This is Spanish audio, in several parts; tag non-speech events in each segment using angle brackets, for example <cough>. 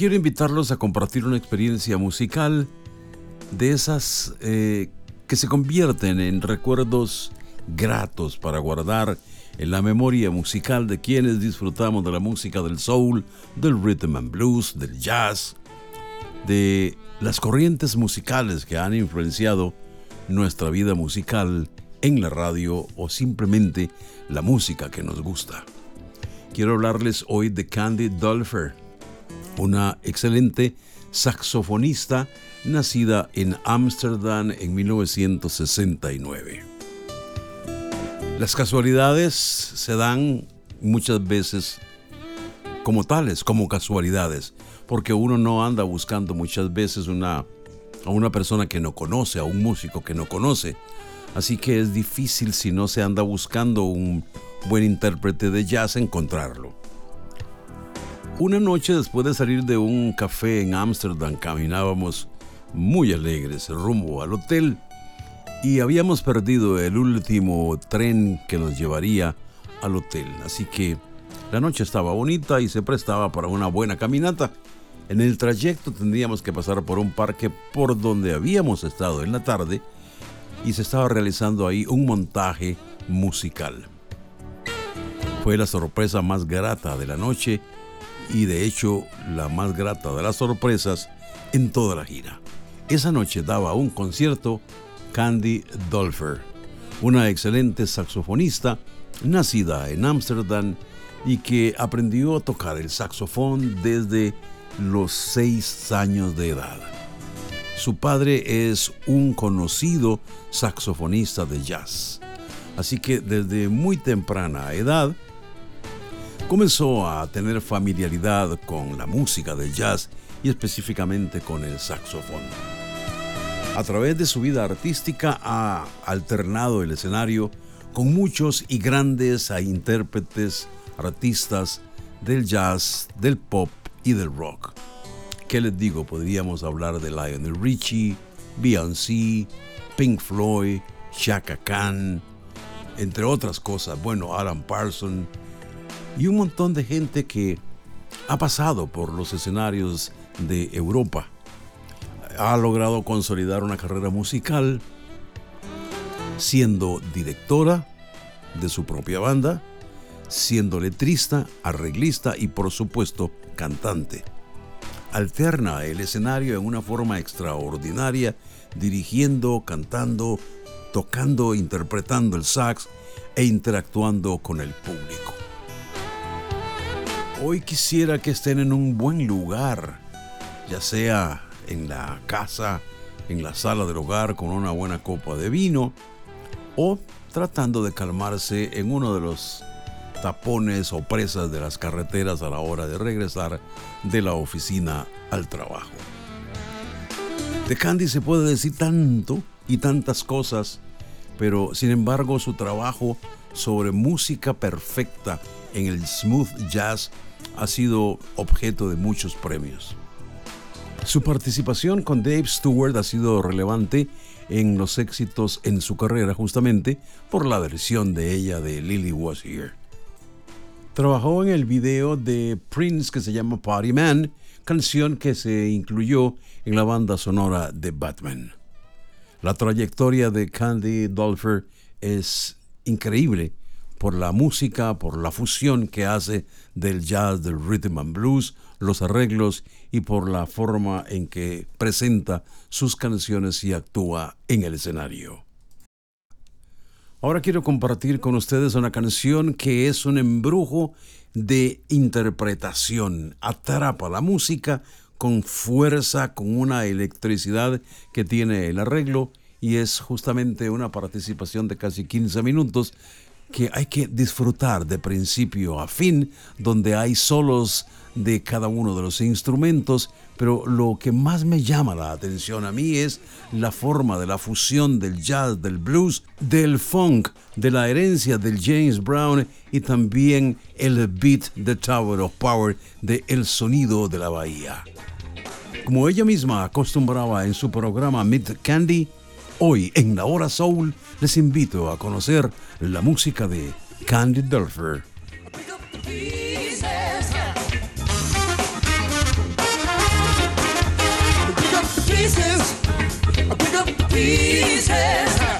Quiero invitarlos a compartir una experiencia musical de esas eh, que se convierten en recuerdos gratos para guardar en la memoria musical de quienes disfrutamos de la música del soul, del rhythm and blues, del jazz, de las corrientes musicales que han influenciado nuestra vida musical en la radio o simplemente la música que nos gusta. Quiero hablarles hoy de Candy Dolfer, una excelente saxofonista nacida en Ámsterdam en 1969. Las casualidades se dan muchas veces como tales, como casualidades, porque uno no anda buscando muchas veces a una persona que no conoce, a un músico que no conoce. Así que es difícil si no se anda buscando un buen intérprete de jazz encontrarlo. Una noche después de salir de un café en Ámsterdam caminábamos muy alegres rumbo al hotel y habíamos perdido el último tren que nos llevaría al hotel. Así que la noche estaba bonita y se prestaba para una buena caminata. En el trayecto tendríamos que pasar por un parque por donde habíamos estado en la tarde y se estaba realizando ahí un montaje musical. Fue la sorpresa más grata de la noche y de hecho la más grata de las sorpresas en toda la gira. Esa noche daba un concierto Candy Dolfer, una excelente saxofonista nacida en Ámsterdam y que aprendió a tocar el saxofón desde los seis años de edad. Su padre es un conocido saxofonista de jazz, así que desde muy temprana edad comenzó a tener familiaridad con la música del jazz y específicamente con el saxofón. A través de su vida artística ha alternado el escenario con muchos y grandes intérpretes, artistas del jazz, del pop y del rock. ¿Qué les digo? Podríamos hablar de Lionel Richie, Beyoncé, Pink Floyd, Chaka Khan, entre otras cosas. Bueno, Alan Parsons y un montón de gente que ha pasado por los escenarios de Europa ha logrado consolidar una carrera musical siendo directora de su propia banda, siendo letrista, arreglista y por supuesto cantante. Alterna el escenario en una forma extraordinaria, dirigiendo, cantando, tocando, interpretando el sax e interactuando con el público. Hoy quisiera que estén en un buen lugar, ya sea en la casa, en la sala del hogar con una buena copa de vino o tratando de calmarse en uno de los tapones o presas de las carreteras a la hora de regresar de la oficina al trabajo. De Candy se puede decir tanto y tantas cosas, pero sin embargo su trabajo sobre música perfecta en el smooth jazz ha sido objeto de muchos premios. Su participación con Dave Stewart ha sido relevante en los éxitos en su carrera justamente por la versión de ella de Lily Was Here. Trabajó en el video de Prince que se llama Party Man, canción que se incluyó en la banda sonora de Batman. La trayectoria de Candy Dolfer es increíble por la música, por la fusión que hace del jazz, del rhythm and blues, los arreglos y por la forma en que presenta sus canciones y actúa en el escenario. Ahora quiero compartir con ustedes una canción que es un embrujo de interpretación. Atrapa la música con fuerza, con una electricidad que tiene el arreglo y es justamente una participación de casi 15 minutos que hay que disfrutar de principio a fin, donde hay solos de cada uno de los instrumentos, pero lo que más me llama la atención a mí es la forma de la fusión del jazz, del blues, del funk, de la herencia del James Brown y también el beat de Tower of Power de El Sonido de la Bahía. Como ella misma acostumbraba en su programa Mid Candy, Hoy en la hora soul les invito a conocer la música de Candy Dulfer. pieces. I pick up the pieces.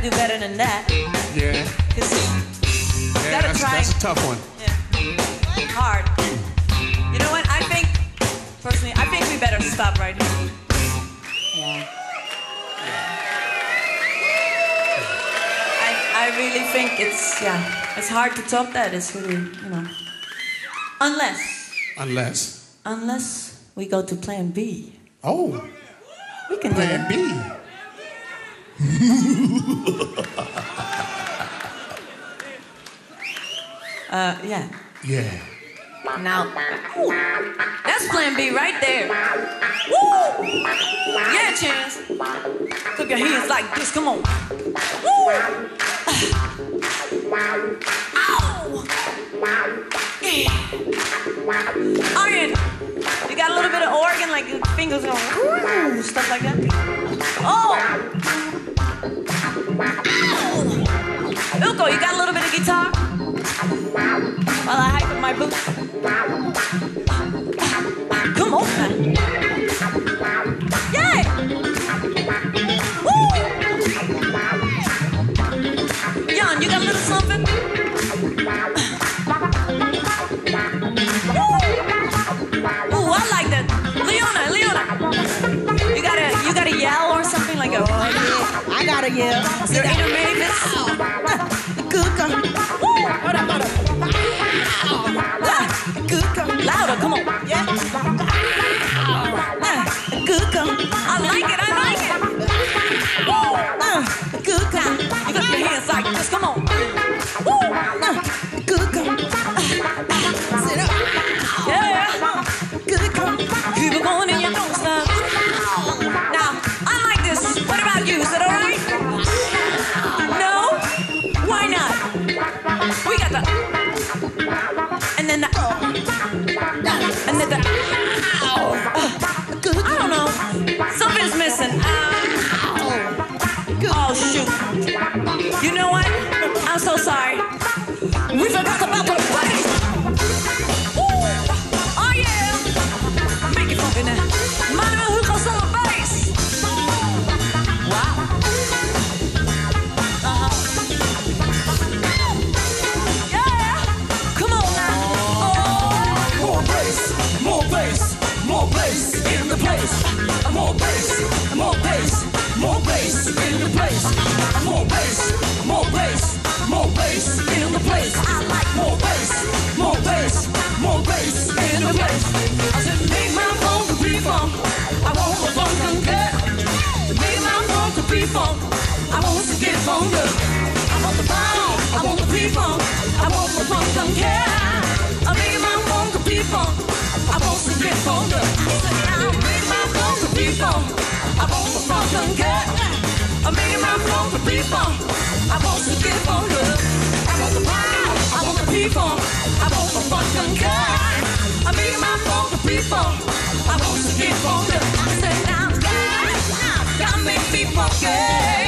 to do better than that. Yeah. Cause yeah, gotta that's, try. That's a tough one. Yeah. Hard. You know what? I think, personally, I think we better stop right here. I, I really think it's yeah, it's hard to top that. It's really you know, unless unless unless we go to Plan B. Oh. We can plan do Plan B. <laughs> uh, yeah. Yeah. Now, that's plan B right there. Woo! Yeah, Chance. Put your hands like this. Come on. Woo! <sighs> Iron, you got a little bit of organ, like your fingers going, stuff like that. Oh! Ilko, you got a little bit of guitar? While I hype up my boots. Come on, man. folder. I'm making my song for people. I want some fucking cat. I'm making my song for people. I want some good folder. I want the pie. I want the people. I want some fucking cat. I'm making my song for people. I want some good folder. I said I'm glad. God made me.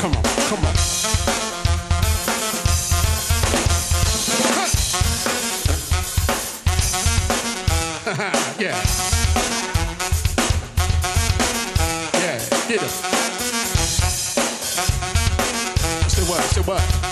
Come on, come on. <laughs> yeah. Yeah, get it. Say what, say what?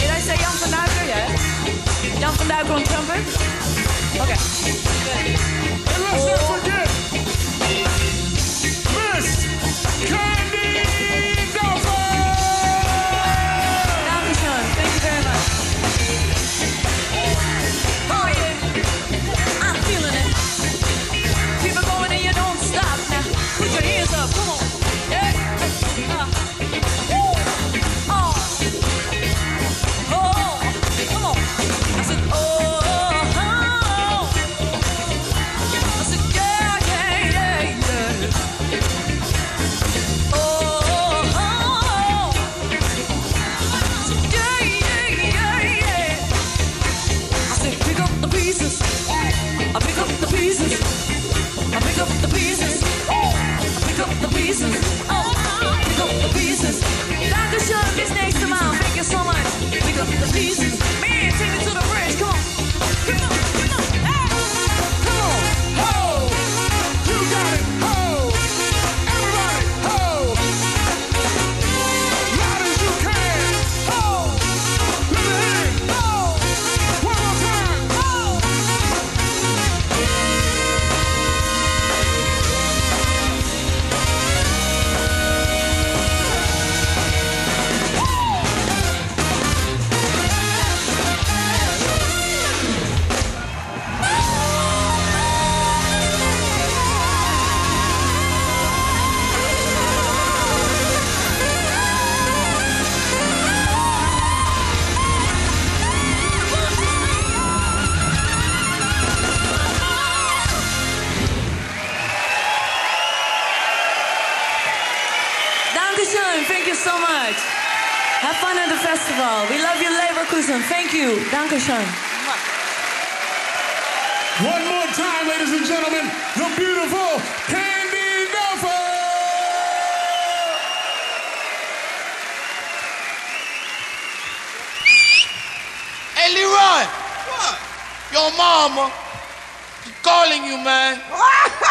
Did I say Jan van Duiker? Yeah. Jan van Duiker on trumpet? Okay. Good. And let's not forget, Miss Dankeschön. Thank you so much. Have fun at the festival. We love you, Leverkusen. Thank you. Dankeschön. One more time, ladies and gentlemen, the beautiful Candy Duffer. Hey, Leroy. What? Your mama calling you, man. What?